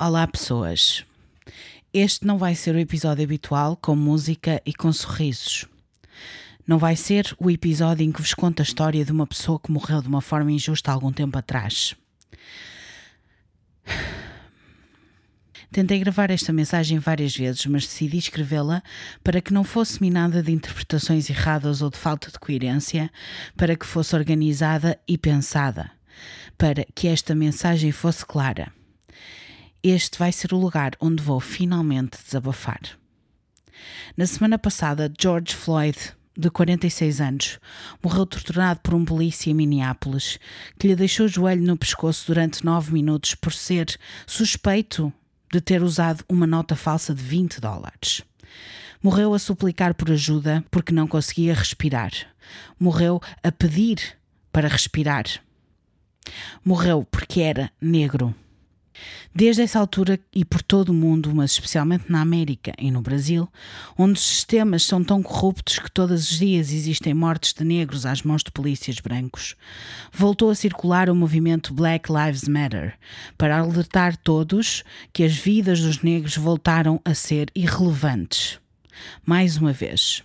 Olá, pessoas. Este não vai ser o episódio habitual com música e com sorrisos. Não vai ser o episódio em que vos conto a história de uma pessoa que morreu de uma forma injusta algum tempo atrás. Tentei gravar esta mensagem várias vezes, mas decidi escrevê-la para que não fosse minada de interpretações erradas ou de falta de coerência, para que fosse organizada e pensada, para que esta mensagem fosse clara. Este vai ser o lugar onde vou finalmente desabafar. Na semana passada, George Floyd, de 46 anos, morreu torturado por um polícia em Minneapolis, que lhe deixou o joelho no pescoço durante nove minutos por ser suspeito de ter usado uma nota falsa de 20 dólares. Morreu a suplicar por ajuda porque não conseguia respirar. Morreu a pedir para respirar. Morreu porque era negro. Desde essa altura e por todo o mundo, mas especialmente na América e no Brasil, onde os sistemas são tão corruptos que todos os dias existem mortes de negros às mãos de polícias brancos, voltou a circular o movimento Black Lives Matter para alertar todos que as vidas dos negros voltaram a ser irrelevantes. Mais uma vez.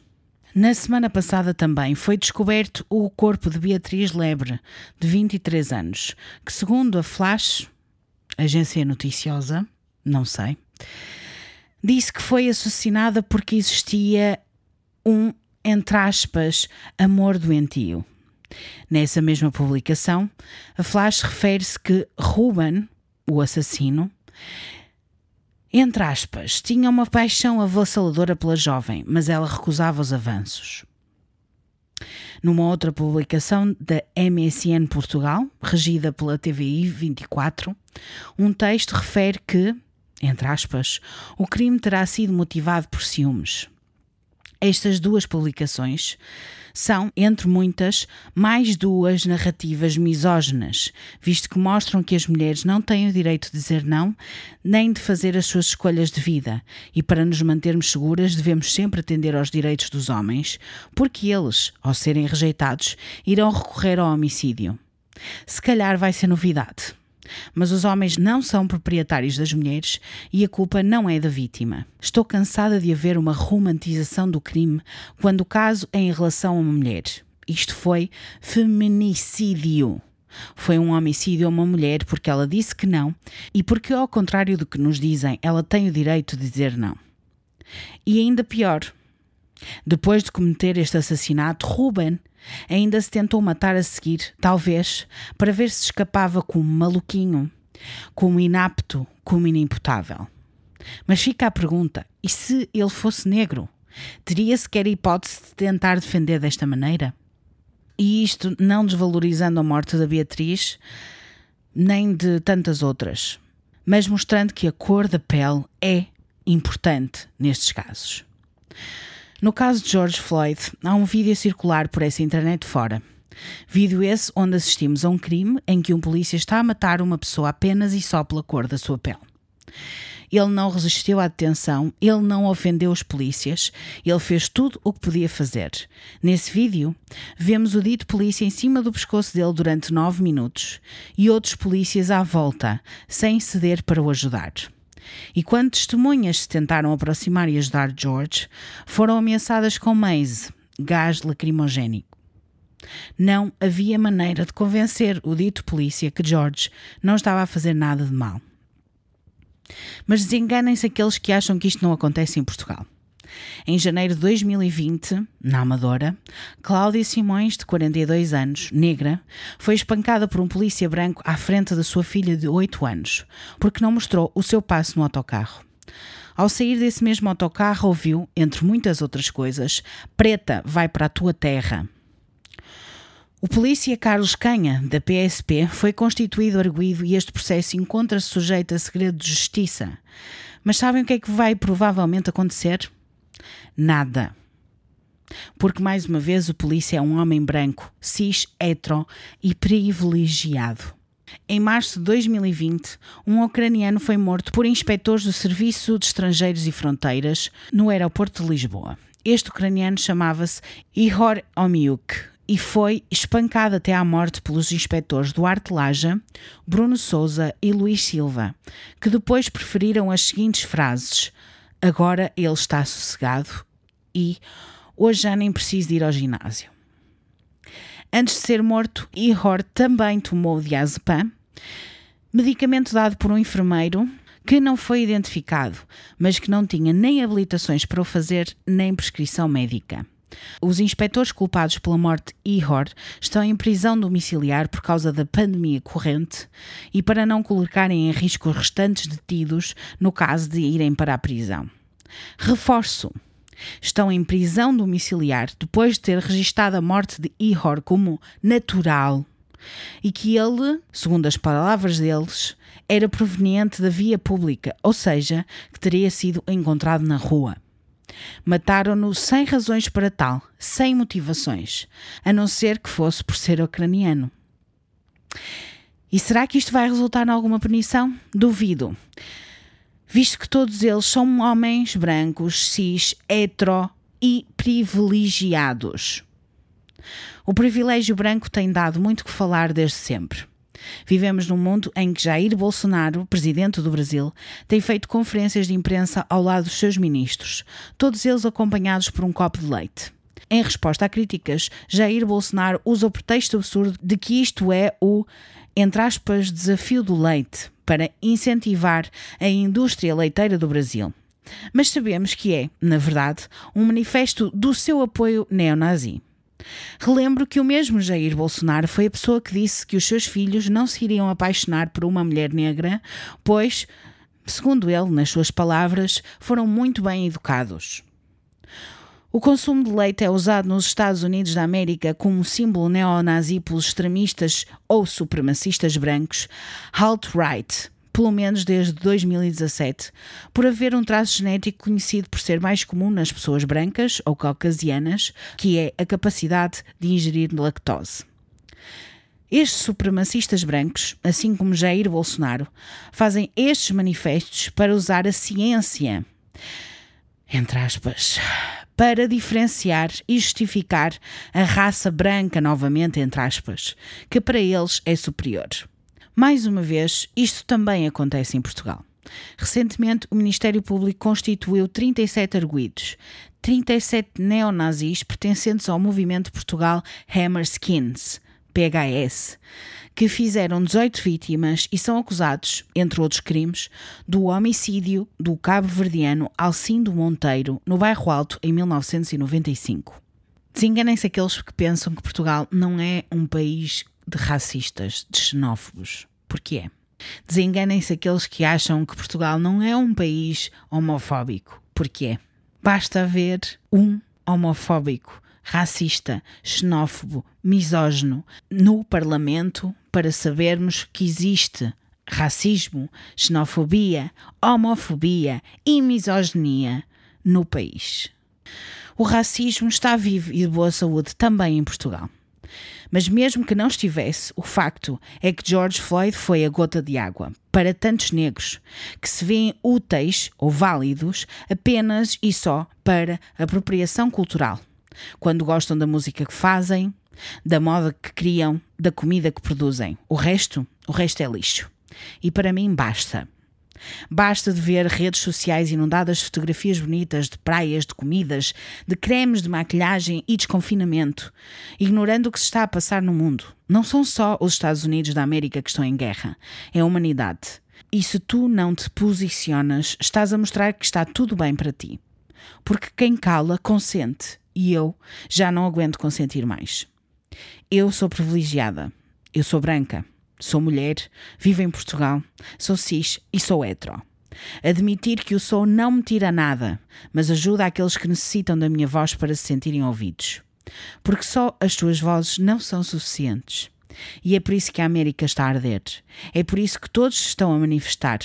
Na semana passada também foi descoberto o corpo de Beatriz Lebre, de 23 anos, que, segundo a Flash, agência noticiosa, não sei, disse que foi assassinada porque existia um, entre aspas, amor doentio. Nessa mesma publicação, a Flash refere-se que Ruben, o assassino, entre aspas, tinha uma paixão avassaladora pela jovem, mas ela recusava os avanços. Numa outra publicação da MSN Portugal, regida pela TVI 24, um texto refere que, entre aspas, o crime terá sido motivado por ciúmes. Estas duas publicações são, entre muitas, mais duas narrativas misóginas, visto que mostram que as mulheres não têm o direito de dizer não, nem de fazer as suas escolhas de vida, e para nos mantermos seguras devemos sempre atender aos direitos dos homens, porque eles, ao serem rejeitados, irão recorrer ao homicídio. Se calhar vai ser novidade. Mas os homens não são proprietários das mulheres e a culpa não é da vítima. Estou cansada de haver uma romantização do crime quando o caso é em relação a uma mulher. Isto foi feminicídio. Foi um homicídio a uma mulher porque ela disse que não e porque, ao contrário do que nos dizem, ela tem o direito de dizer não. E ainda pior, depois de cometer este assassinato, Ruben ainda se tentou matar a seguir, talvez, para ver se escapava como maluquinho, como inapto, como inimputável. Mas fica a pergunta: e se ele fosse negro? Teria sequer hipótese de tentar defender desta maneira? E isto não desvalorizando a morte da Beatriz, nem de tantas outras, mas mostrando que a cor da pele é importante nestes casos. No caso de George Floyd, há um vídeo a circular por essa internet fora. Vídeo esse onde assistimos a um crime em que um polícia está a matar uma pessoa apenas e só pela cor da sua pele. Ele não resistiu à detenção, ele não ofendeu os polícias, ele fez tudo o que podia fazer. Nesse vídeo, vemos o dito polícia em cima do pescoço dele durante nove minutos e outros polícias à volta, sem ceder para o ajudar. E quando testemunhas se tentaram aproximar e ajudar George, foram ameaçadas com maze, gás lacrimogénico. Não havia maneira de convencer o dito polícia que George não estava a fazer nada de mal. Mas desenganem-se aqueles que acham que isto não acontece em Portugal. Em janeiro de 2020, na Amadora, Cláudia Simões, de 42 anos, negra, foi espancada por um polícia branco à frente da sua filha de 8 anos, porque não mostrou o seu passo no autocarro. Ao sair desse mesmo autocarro, ouviu, entre muitas outras coisas, Preta, vai para a tua terra. O polícia Carlos Canha, da PSP, foi constituído arguído e este processo encontra-se sujeito a segredo de justiça. Mas sabem o que é que vai provavelmente acontecer? Nada. Porque, mais uma vez, o polícia é um homem branco, cis, hetero e privilegiado. Em março de 2020, um ucraniano foi morto por inspectores do Serviço de Estrangeiros e Fronteiras no aeroporto de Lisboa. Este ucraniano chamava-se Ihor Omiuk e foi espancado até à morte pelos inspectores Duarte Laja, Bruno Souza e Luís Silva, que depois preferiram as seguintes frases: Agora ele está sossegado e hoje já nem preciso ir ao ginásio. Antes de ser morto, Ihor também tomou diazepam, medicamento dado por um enfermeiro que não foi identificado, mas que não tinha nem habilitações para o fazer, nem prescrição médica. Os inspectores culpados pela morte de Ihor estão em prisão domiciliar por causa da pandemia corrente e para não colocarem em risco os restantes detidos no caso de irem para a prisão. Reforço. Estão em prisão domiciliar depois de ter registado a morte de Ihor como natural e que ele, segundo as palavras deles, era proveniente da via pública, ou seja, que teria sido encontrado na rua. Mataram-no sem razões para tal, sem motivações, a não ser que fosse por ser ucraniano. E será que isto vai resultar em alguma punição? Duvido. Visto que todos eles são homens brancos, cis, hetero e privilegiados. O privilégio branco tem dado muito que falar desde sempre. Vivemos num mundo em que Jair Bolsonaro, presidente do Brasil, tem feito conferências de imprensa ao lado dos seus ministros, todos eles acompanhados por um copo de leite. Em resposta a críticas, Jair Bolsonaro usa o pretexto absurdo de que isto é o, entre aspas, desafio do leite para incentivar a indústria leiteira do Brasil. Mas sabemos que é, na verdade, um manifesto do seu apoio neonazi. Relembro que o mesmo Jair Bolsonaro foi a pessoa que disse que os seus filhos não se iriam apaixonar por uma mulher negra, pois, segundo ele, nas suas palavras, foram muito bem educados. O consumo de leite é usado nos Estados Unidos da América como símbolo neonazi pelos extremistas ou supremacistas brancos alt-right, pelo menos desde 2017, por haver um traço genético conhecido por ser mais comum nas pessoas brancas ou caucasianas, que é a capacidade de ingerir lactose. Estes supremacistas brancos, assim como Jair Bolsonaro, fazem estes manifestos para usar a ciência, entre aspas, para diferenciar e justificar a raça branca, novamente, entre aspas, que para eles é superior. Mais uma vez, isto também acontece em Portugal. Recentemente, o Ministério Público constituiu 37 arguídos, 37 neonazis pertencentes ao movimento Portugal Hammer Skins, PHS, que fizeram 18 vítimas e são acusados, entre outros crimes, do homicídio do cabo-verdiano Alcindo Monteiro, no Bairro Alto, em 1995. Desenganem-se aqueles que pensam que Portugal não é um país de racistas, de xenófobos. Porque é. Desenganem-se aqueles que acham que Portugal não é um país homofóbico. Porque é. Basta haver um homofóbico, racista, xenófobo, misógino no Parlamento para sabermos que existe racismo, xenofobia, homofobia e misoginia no país. O racismo está vivo e de boa saúde também em Portugal. Mas mesmo que não estivesse, o facto é que George Floyd foi a gota de água para tantos negros que se veem úteis ou válidos apenas e só para apropriação cultural. Quando gostam da música que fazem, da moda que criam, da comida que produzem. O resto, o resto é lixo. E para mim basta. Basta de ver redes sociais inundadas de fotografias bonitas de praias, de comidas, de cremes de maquilhagem e desconfinamento, ignorando o que se está a passar no mundo. Não são só os Estados Unidos da América que estão em guerra, é a humanidade. E se tu não te posicionas, estás a mostrar que está tudo bem para ti. Porque quem cala, consente. E eu já não aguento consentir mais. Eu sou privilegiada. Eu sou branca. Sou mulher, vivo em Portugal, sou cis e sou hetero. Admitir que o sou não me tira nada, mas ajuda aqueles que necessitam da minha voz para se sentirem ouvidos. Porque só as tuas vozes não são suficientes. E é por isso que a América está a arder. É por isso que todos estão a manifestar.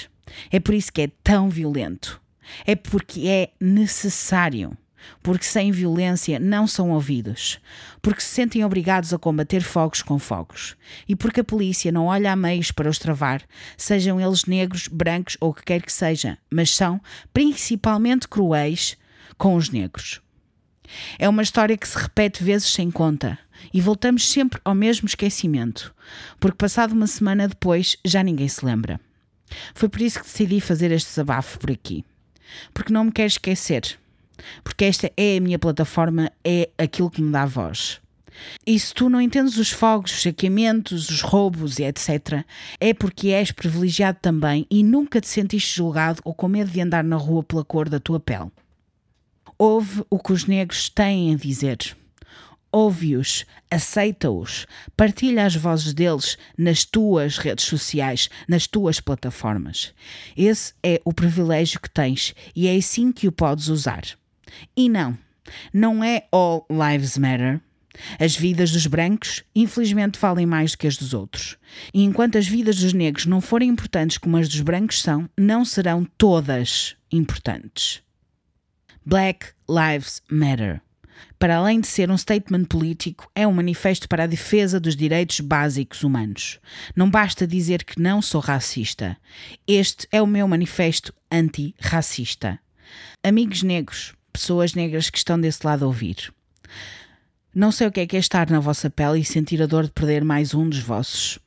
É por isso que é tão violento. É porque é necessário porque sem violência não são ouvidos, porque se sentem obrigados a combater fogos com fogos, e porque a polícia não olha a meios para os travar, sejam eles negros, brancos ou o que quer que seja, mas são principalmente cruéis com os negros. É uma história que se repete vezes sem conta e voltamos sempre ao mesmo esquecimento, porque passado uma semana depois já ninguém se lembra. Foi por isso que decidi fazer este desabafo por aqui. Porque não me quero esquecer. Porque esta é a minha plataforma, é aquilo que me dá voz. E se tu não entendes os fogos, os saqueamentos, os roubos e etc., é porque és privilegiado também e nunca te sentiste julgado ou com medo de andar na rua pela cor da tua pele. Ouve o que os negros têm a dizer. Ouve-os, aceita-os, partilha as vozes deles nas tuas redes sociais, nas tuas plataformas. Esse é o privilégio que tens e é assim que o podes usar. E não, não é All Lives Matter. As vidas dos brancos, infelizmente, valem mais do que as dos outros. E enquanto as vidas dos negros não forem importantes como as dos brancos são, não serão todas importantes. Black Lives Matter. Para além de ser um statement político, é um manifesto para a defesa dos direitos básicos humanos. Não basta dizer que não sou racista. Este é o meu manifesto anti-racista. Amigos negros, pessoas negras que estão desse lado a ouvir. Não sei o que é que é estar na vossa pele e sentir a dor de perder mais um dos vossos.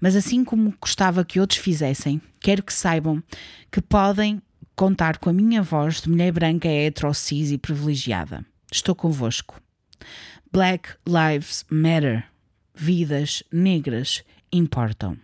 Mas assim como gostava que outros fizessem, quero que saibam que podem contar com a minha voz de mulher branca, hetero, cis e privilegiada. Estou convosco. Black Lives Matter. Vidas negras importam.